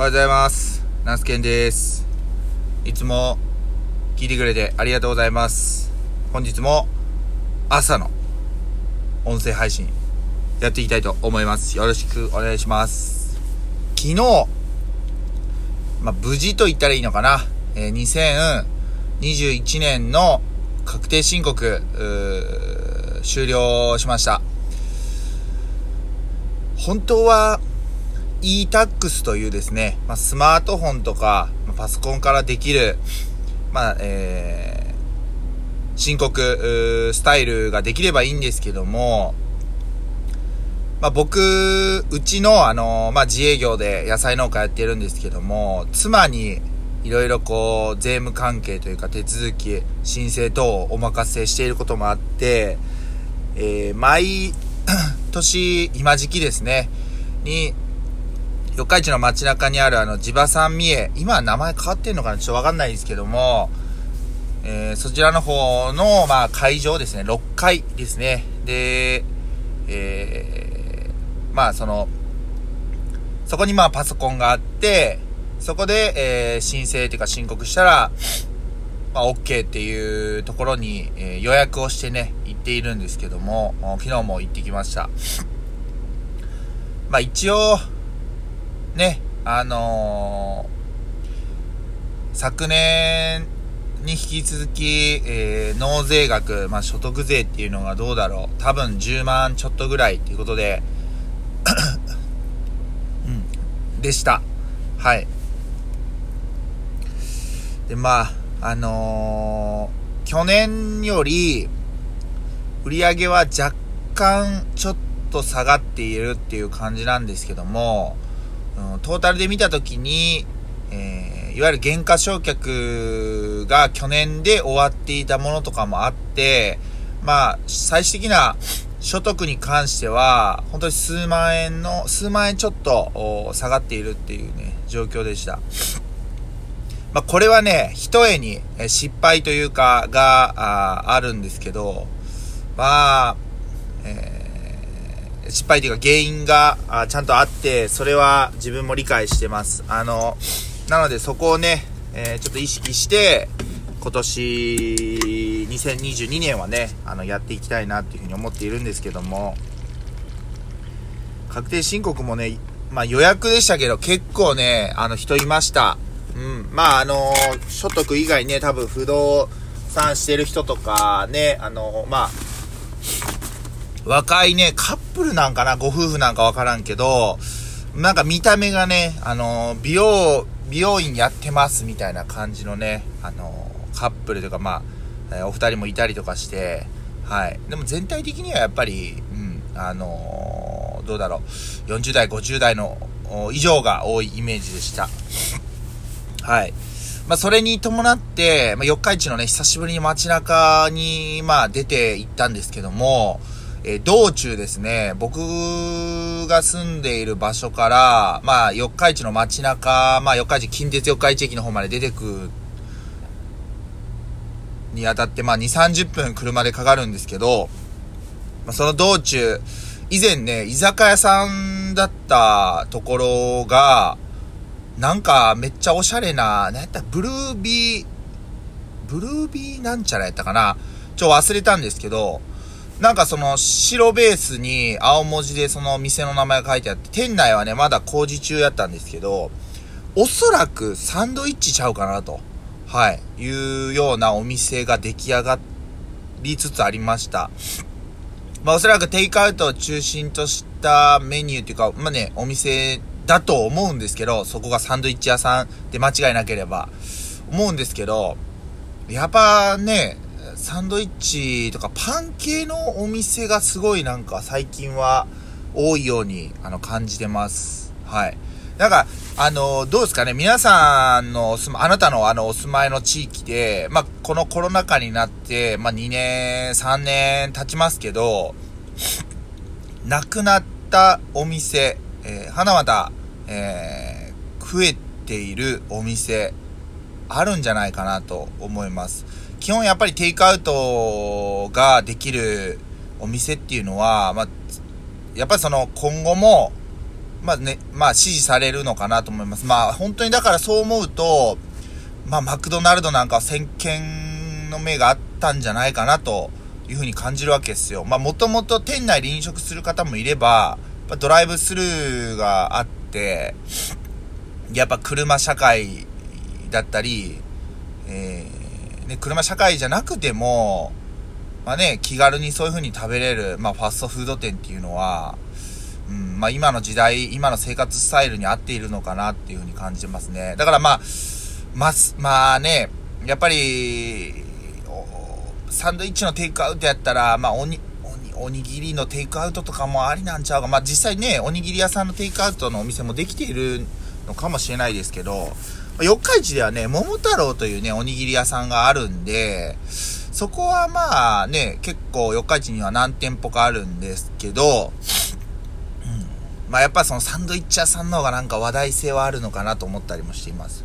おはようございます。ナスケンです。いつも聞いてくれてありがとうございます。本日も朝の音声配信やっていきたいと思います。よろしくお願いします。昨日、まあ、無事と言ったらいいのかな。えー2021年の確定申告、終了しました。本当は e-tax というですね、まあ、スマートフォンとか、まあパソコンからできる、まあ、えー、申告、スタイルができればいいんですけども、まあ、僕、うちの、あのまあ、自営業で野菜農家やってるんですけども、妻に、いろいろこう、税務関係というか手続き、申請等をお任せしていることもあって、えー、毎年、今時期ですね、に、四日市の街中にあるあの、地場産三重、今は名前変わってんのかな？ちょっとわかんないですけども、えー、そちらの方の、まあ、会場ですね、6階ですね。で、えー、まあ、その、そこにまあ、パソコンがあって、そこで、えー、申請っていうか申告したら、まあ、OK っていうところに、えー予約をしてね、行っているんですけども、昨日も行ってきました。まあ、一応、ね、あのー昨年に引き続き、えー納税額、まあ、所得税っていうのがどうだろう。多分10万ちょっとぐらいっていうことで、うん、でした。はい。で、まあ、あのー去年より、売り上げは若干ちょっと下がっているっていう感じなんですけども、トータルで見たときに、えーいわゆる減価償却が去年で終わっていたものとかもあって、まあ、最終的な所得に関しては、本当に数万円の、数万円ちょっと下がっているっていうね、状況でした。まあ、これはね、一重にえー失敗というか、が、ああるんですけど、まあ、え失敗というか原因があちゃんとあって、それは自分も理解してます。あの、なのでそこをね、えーちょっと意識して、今年、2022年はね、あの、やっていきたいなっていうふうに思っているんですけども、確定申告もね、まあ予約でしたけど、結構ね、あの人いました。うん。まああの所得以外ね、多分不動産してる人とかね、あのまあ、若いね、カップルなんかな、ご夫婦なんかわからんけど、なんか見た目がね、あの美容、美容院やってますみたいな感じのね、あのカップルとかまあ、えお二人もいたりとかして、はい。でも全体的にはやっぱり、うん、あのどうだろう、40代、50代の以上が多いイメージでした。はい。まあ、それに伴って、まあ、四日市のね、久しぶりに街中に、まあ、出て行ったんですけども、えー道中ですね、僕が住んでいる場所から、まあ、四日市の街中、まあ、四日市、近鉄四日市駅の方まで出てくにあたって、まあ、2、30分車でかかるんですけど、まあ、その道中、以前ね、居酒屋さんだったところが、なんかめっちゃおしゃれな、なんやったブルービー、ブルービーなんちゃらやったかな。ちょ、忘れたんですけど、なんかその白ベースに青文字でその店の名前が書いてあって、店内はね、まだ工事中やったんですけど、おそらくサンドイッチちゃうかなと、はい、いうようなお店が出来上がりつつありました。まあおそらくテイクアウトを中心としたメニューっていうか、まあね、お店だと思うんですけど、そこがサンドイッチ屋さんで間違いなければ、思うんですけど、やっぱね、サンドイッチとかパン系のお店がすごいなんか最近は多いようにあの感じてます。はい。なんか、あの、どうですかね皆さんのお住ま、あなたのあのお住まいの地域で、まあ、このコロナ禍になって、まあ、2年、3年経ちますけど、亡くなったお店、えー、はなまた、えー増えているお店、あるんじゃないかなと思います。基本やっぱりテイクアウトができるお店っていうのは、まあ、やっぱりその今後も、まあね、まあ支持されるのかなと思います。まあ本当にだからそう思うと、まあマクドナルドなんかは先見の目があったんじゃないかなというふうに感じるわけですよ。まあもともと店内で飲食する方もいれば、ドライブスルーがあって、やっぱ車社会だったり、えー、ね、車社会じゃなくても、まあね、気軽にそういう風に食べれる、まあファストフード店っていうのは、うん、まあ今の時代、今の生活スタイルに合っているのかなっていう風に感じますね。だからまあ、ままあね、やっぱり、サンドイッチのテイクアウトやったら、まあおに、おにぎりのテイクアウトとかもありなんちゃうか。まあ実際ね、おにぎり屋さんのテイクアウトのお店もできているのかもしれないですけど、四日市ではね、桃太郎というね、おにぎり屋さんがあるんで、そこはまあね、結構四日市には何店舗かあるんですけど、うん、まあやっぱそのサンドイッチ屋さんの方がなんか話題性はあるのかなと思ったりもしています。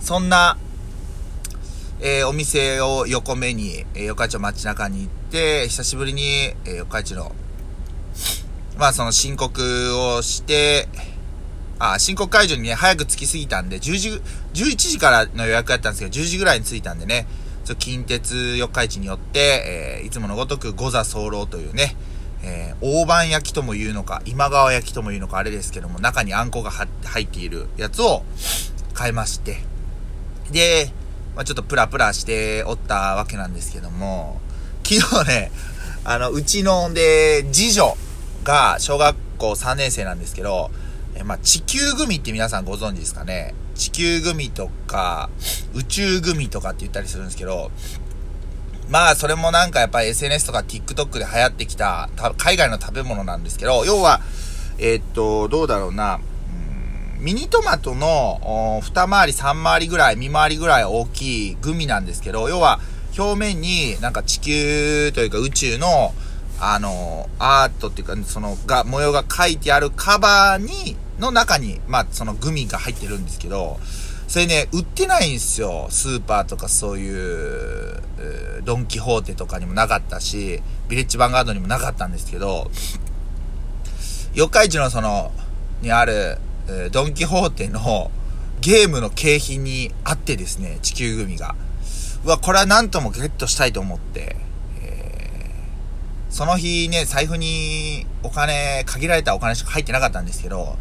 そんな、えー、お店を横目に、えー、四日市の街中に行って、久しぶりに、えー、四日市の、まあその申告をして、あ、申告解除にね、早く着きすぎたんで、10時、11時からの予約やったんですけど、10時ぐらいに着いたんでね、ちょ近鉄四日市によって、えー、いつものごとく五座候というね、えー、大判焼きとも言うのか、今川焼きとも言うのか、あれですけども、中にあんこが入っているやつを買いまして、で、まあ、ちょっとプラプラしておったわけなんですけども、昨日ね、あの、うちの、んで、次女が小学校3年生なんですけど、えまあ、地球グミって皆さんご存知ですかね？地球グミとか、宇宙グミとかって言ったりするんですけど、まあ、それもなんかやっぱり SNS とか TikTok で流行ってきた、海外の食べ物なんですけど、要は、えー、っと、どうだろうな、ミニトマトの二回り三回りぐらい、二回りぐらい大きいグミなんですけど、要は表面になんか地球というか宇宙のあの、アートっていうか、その、が、模様が書いてあるカバーに、の中に、まあ、そのグミが入ってるんですけど、それね、売ってないんですよ。スーパーとかそういう、ドンキホーテとかにもなかったし、ビレッジヴァンガードにもなかったんですけど、四日市のその、にある、ドンキホーテのゲームの景品にあってですね、地球グミが。うわ、これはなんともゲットしたいと思って、その日ね、財布にお金、限られたお金しか入ってなかったんですけど、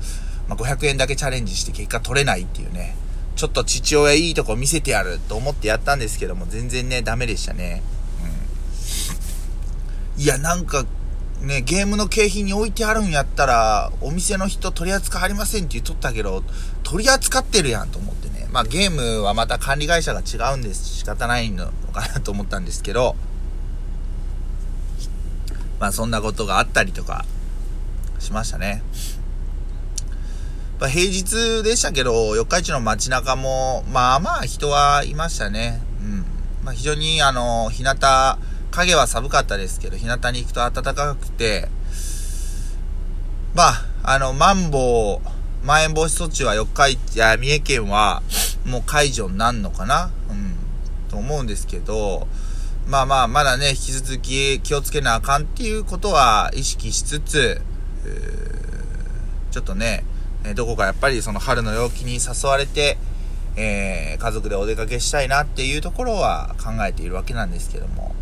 まあ、500円だけチャレンジして結果取れないっていうね、ちょっと父親いいとこ見せてやると思ってやったんですけども、全然ね、ダメでしたね。うん。いや、なんか、ね、ゲームの景品に置いてあるんやったら、お店の人取り扱いありませんって言っとったけど、取り扱ってるやんと思ってね。まあゲームはまた管理会社が違うんです。仕方ないのかなと思ったんですけど、まあそんなことがあったりとかしましたね。まあ、平日でしたけど、四日市の街中も、まあまあ人はいましたね。うん。まあ非常にあの、日向、影は寒かったですけど、日向に行くと暖かくて、まあ、あの、マンボウ、まん延防止措置は四日市、や、三重県はもう解除になるのかな？うん。と思うんですけど、まあまあ、まだね、引き続き気をつけなあかんっていうことは意識しつつ、ちょっとね、どこかやっぱりその春の陽気に誘われて、えー、家族でお出かけしたいなっていうところは考えているわけなんですけども。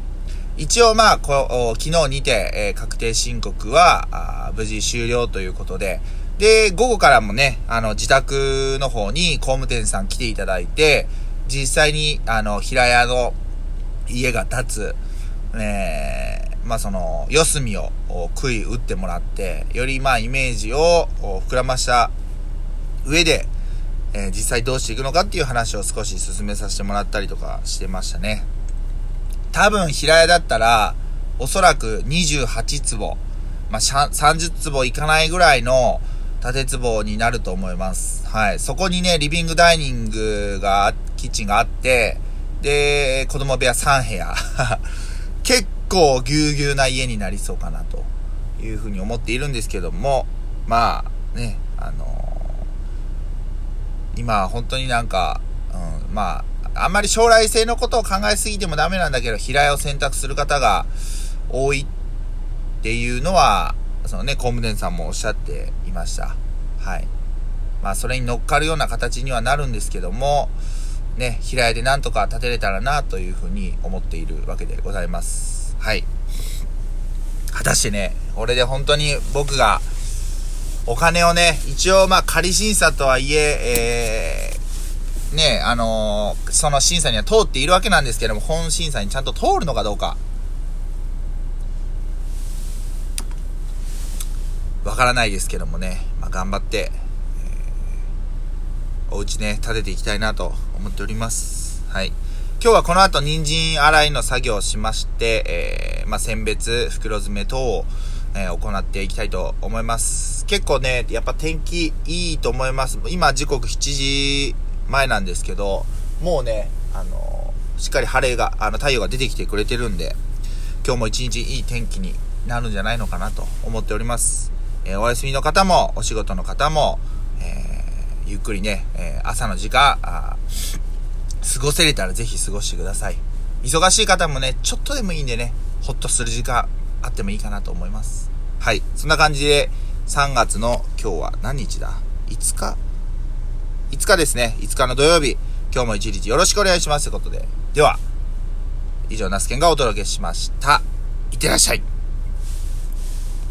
一応まあ、こ昨日にて、えー、確定申告は無事終了ということで、で、午後からもね、あの、自宅の方に工務店さん来ていただいて、実際に、あの、平屋の家が建つ、え、まあその、四隅を杭打ってもらって、よりまあイメージを膨らました上で、えー、実際どうしていくのかっていう話を少し進めさせてもらったりとかしてましたね。多分平屋だったら、おそらく28坪、まあ、30坪いかないぐらいの縦坪になると思います。はい。そこにね、リビングダイニングが、キッチンがあって、で、子供部屋3部屋。結構ぎゅうぎゅうな家になりそうかなというふうに思っているんですけども、まあね、あのー、今本当になんか、うん、まあ、あんまり将来性のことを考えすぎてもダメなんだけど、平屋を選択する方が多いっていうのは、そのね、工務店さんもおっしゃっていました。はい。まあ、それに乗っかるような形にはなるんですけども、ね、平屋でなんとか建てれたらなというふうに思っているわけでございます。はい。果たしてね、これで本当に僕が、お金をね、一応まあ仮審査とはいえ、えー、ね、あのー、その審査には通っているわけなんですけども、本審査にちゃんと通るのかどうか、わからないですけどもね、まあ、頑張って、お家ね、建てていきたいなと思っております。はい。今日はこの後、人参洗いの作業をしまして、えー、まあ、選別、袋詰め等を、えー、行っていきたいと思います。結構ね、やっぱ天気いいと思います。今時刻7時前なんですけど、もうね、あのー、しっかり晴れが、あの、太陽が出てきてくれてるんで、今日も一日いい天気になるんじゃないのかなと思っております。えー、お休みの方も、お仕事の方も、ゆっくりね、えー、朝の時間、過ごせれたらぜひ過ごしてください。忙しい方もね、ちょっとでもいいんでね、ほっとする時間あってもいいかなと思います。はい。そんな感じで、3月の今日は何日だ ?5 日 ?5 日ですね。5日の土曜日。今日も一日よろしくお願いしますということで。では、以上、ナスケンがお届けしました。いってらっしゃい。